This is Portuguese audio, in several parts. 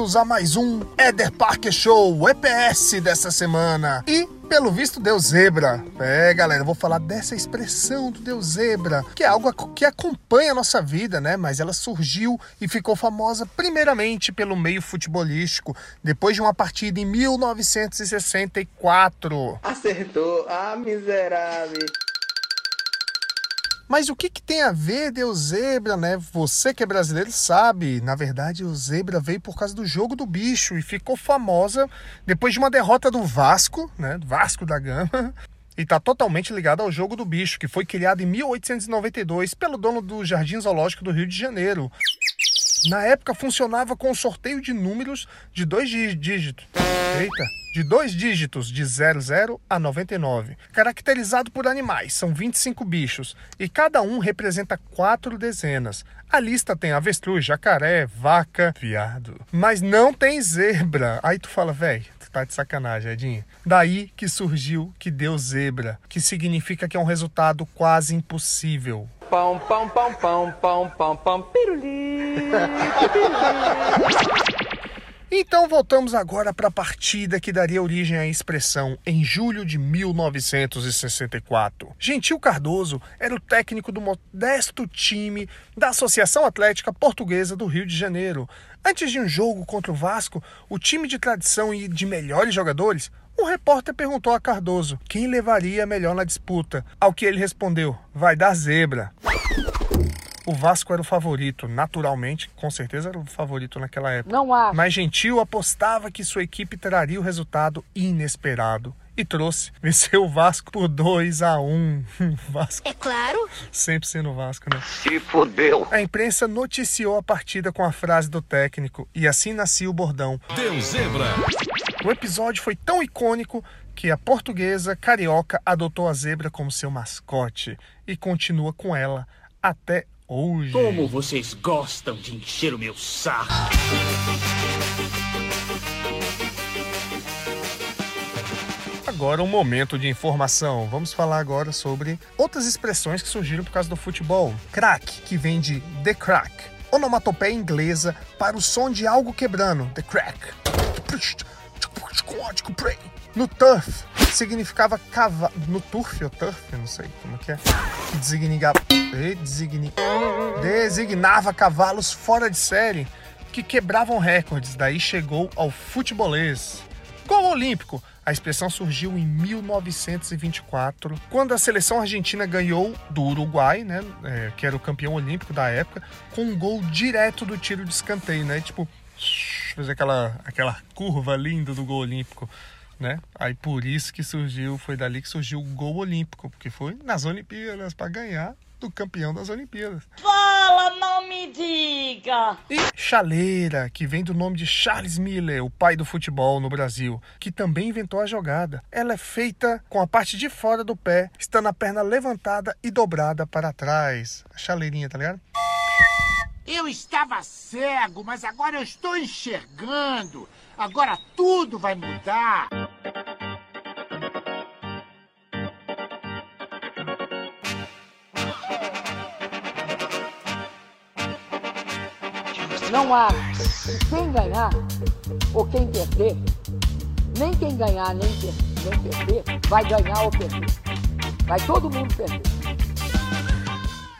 bem-vindos a mais um Éder Parker Show, EPS dessa semana. E pelo visto deu zebra. É, galera, vou falar dessa expressão do Deus zebra, que é algo que acompanha a nossa vida, né? Mas ela surgiu e ficou famosa primeiramente pelo meio futebolístico, depois de uma partida em 1964. Acertou, ah, miserável. Mas o que, que tem a ver Deus Zebra, né? Você que é brasileiro sabe. Na verdade, o Zebra veio por causa do jogo do bicho e ficou famosa depois de uma derrota do Vasco, né? Vasco da Gama. E está totalmente ligado ao jogo do bicho, que foi criado em 1892 pelo dono do Jardim Zoológico do Rio de Janeiro. Na época funcionava com sorteio de números de dois dígitos. Eita! De dois dígitos, de 00 a 99. Caracterizado por animais, são 25 bichos, e cada um representa quatro dezenas. A lista tem avestruz, jacaré, vaca, viado. Mas não tem zebra. Aí tu fala, velho, tá de sacanagem, Edinho. Daí que surgiu que deu zebra, que significa que é um resultado quase impossível. Pão, pão, pão, pão, pão, pão, pão, piruli. Então voltamos agora para a partida que daria origem à expressão em julho de 1964. Gentil Cardoso era o técnico do modesto time da Associação Atlética Portuguesa do Rio de Janeiro. Antes de um jogo contra o Vasco, o time de tradição e de melhores jogadores, o repórter perguntou a Cardoso quem levaria melhor na disputa. Ao que ele respondeu: vai dar zebra. O Vasco era o favorito, naturalmente, com certeza era o favorito naquela época. Não há. Mas Gentil apostava que sua equipe traria o resultado inesperado. E trouxe. Venceu o Vasco por 2 a 1 Vasco. É claro. Sempre sendo o Vasco, né? Se fodeu. A imprensa noticiou a partida com a frase do técnico. E assim nascia o bordão. Deu zebra. O episódio foi tão icônico que a portuguesa carioca adotou a zebra como seu mascote. E continua com ela até hoje. Como vocês gostam de encher o meu saco. Agora um momento de informação. Vamos falar agora sobre outras expressões que surgiram por causa do futebol. Crack, que vem de the crack. Onomatopeia inglesa para o som de algo quebrando. The crack. No turf, significava cavalo. No turf ou turf, não sei como que é. Que designava, designi, designava cavalos fora de série que quebravam recordes. Daí chegou ao futebolês. Gol olímpico. A expressão surgiu em 1924, quando a seleção argentina ganhou do Uruguai, né, é, que era o campeão olímpico da época, com um gol direto do tiro de escanteio, né, tipo, fazer aquela, aquela curva linda do gol olímpico né? Aí por isso que surgiu, foi dali que surgiu o gol olímpico, porque foi nas Olimpíadas para ganhar do campeão das Olimpíadas. Fala, não me diga! E chaleira, que vem do nome de Charles Miller, o pai do futebol no Brasil, que também inventou a jogada. Ela é feita com a parte de fora do pé, estando a perna levantada e dobrada para trás. A chaleirinha, tá ligado? Eu estava cego, mas agora eu estou enxergando. Agora tudo vai mudar. Não há quem ganhar ou quem perder. Nem quem ganhar, nem, per nem perder, vai ganhar ou perder. Vai todo mundo perder.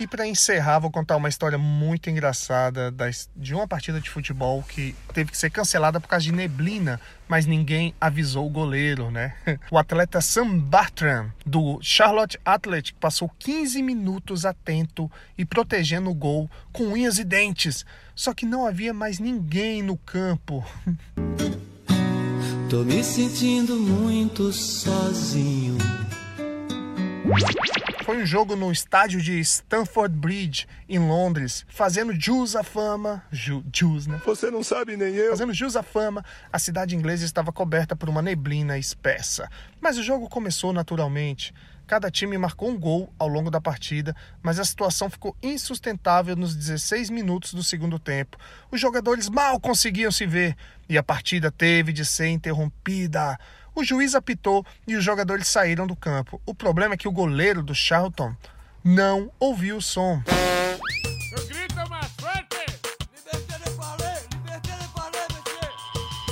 E para encerrar, vou contar uma história muito engraçada de uma partida de futebol que teve que ser cancelada por causa de neblina, mas ninguém avisou o goleiro, né? O atleta Sam Bartram, do Charlotte Athletic, passou 15 minutos atento e protegendo o gol com unhas e dentes. Só que não havia mais ninguém no campo. Tô me sentindo muito sozinho. Foi um jogo no estádio de Stamford Bridge, em Londres, fazendo jus à fama. Ju, jus, né? Você não sabe nem eu. Fazendo jus à fama, a cidade inglesa estava coberta por uma neblina espessa. Mas o jogo começou naturalmente. Cada time marcou um gol ao longo da partida, mas a situação ficou insustentável nos 16 minutos do segundo tempo. Os jogadores mal conseguiam se ver e a partida teve de ser interrompida. O juiz apitou e os jogadores saíram do campo. O problema é que o goleiro do Charlton não ouviu o som.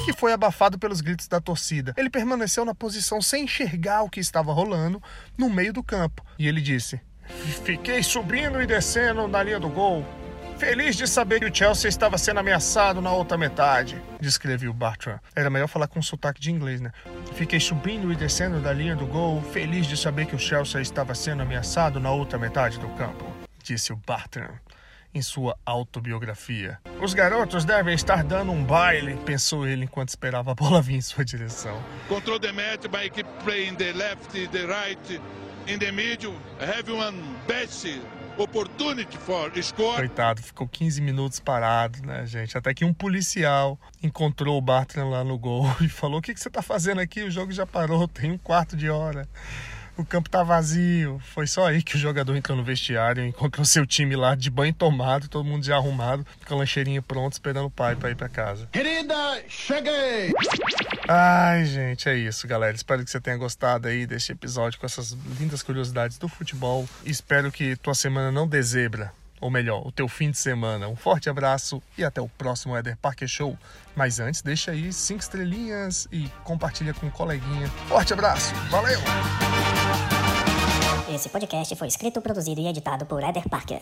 que foi abafado pelos gritos da torcida. Ele permaneceu na posição sem enxergar o que estava rolando no meio do campo. E ele disse: Fiquei subindo e descendo na linha do gol. Feliz de saber que o Chelsea estava sendo ameaçado na outra metade, descreveu Bartram. Era melhor falar com sotaque de inglês, né? Fiquei subindo e descendo da linha do gol, feliz de saber que o Chelsea estava sendo ameaçado na outra metade do campo, disse o Bartram em sua autobiografia. Os garotos devem estar dando um baile, pensou ele enquanto esperava a bola vir em sua direção. Control the match by keep playing the left, the right, in the middle. Have one best opportunity for score. Coitado, ficou 15 minutos parado, né, gente? Até que um policial encontrou o Bartram lá no gol e falou: O que, que você tá fazendo aqui? O jogo já parou, tem um quarto de hora. O campo tá vazio. Foi só aí que o jogador entrou no vestiário, encontrou seu time lá de banho tomado, todo mundo já arrumado, com a lancheirinha pronta, esperando o pai para ir para casa. Querida, cheguei! Ai, gente, é isso, galera. Espero que você tenha gostado aí deste episódio com essas lindas curiosidades do futebol. Espero que tua semana não dê zebra ou melhor, o teu fim de semana. Um forte abraço e até o próximo Eder Parker Show. Mas antes, deixa aí cinco estrelinhas e compartilha com um coleguinha. Forte abraço, valeu! Esse podcast foi escrito, produzido e editado por Eder Parker.